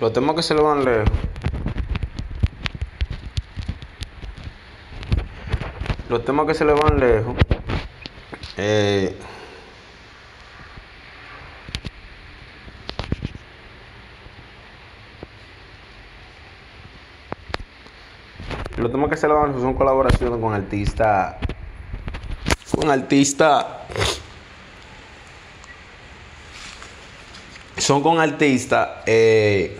Los temas que se le van lejos. Los temas que se le van lejos. Eh, los temas que se le van lejos son colaboraciones con artistas. Con artistas son con artistas. Eh,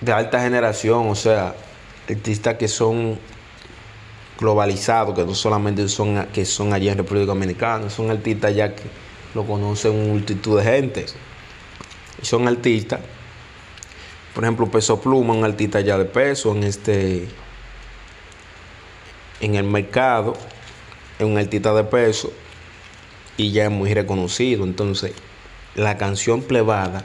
De alta generación, o sea, artistas que son globalizados, que no solamente son que son allá en República Dominicana, son artistas ya que lo conocen multitud de gente. Son artistas, por ejemplo, Peso Pluma, un artista ya de peso en este en el mercado, es un artista de peso y ya es muy reconocido. Entonces, la canción plebada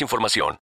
información.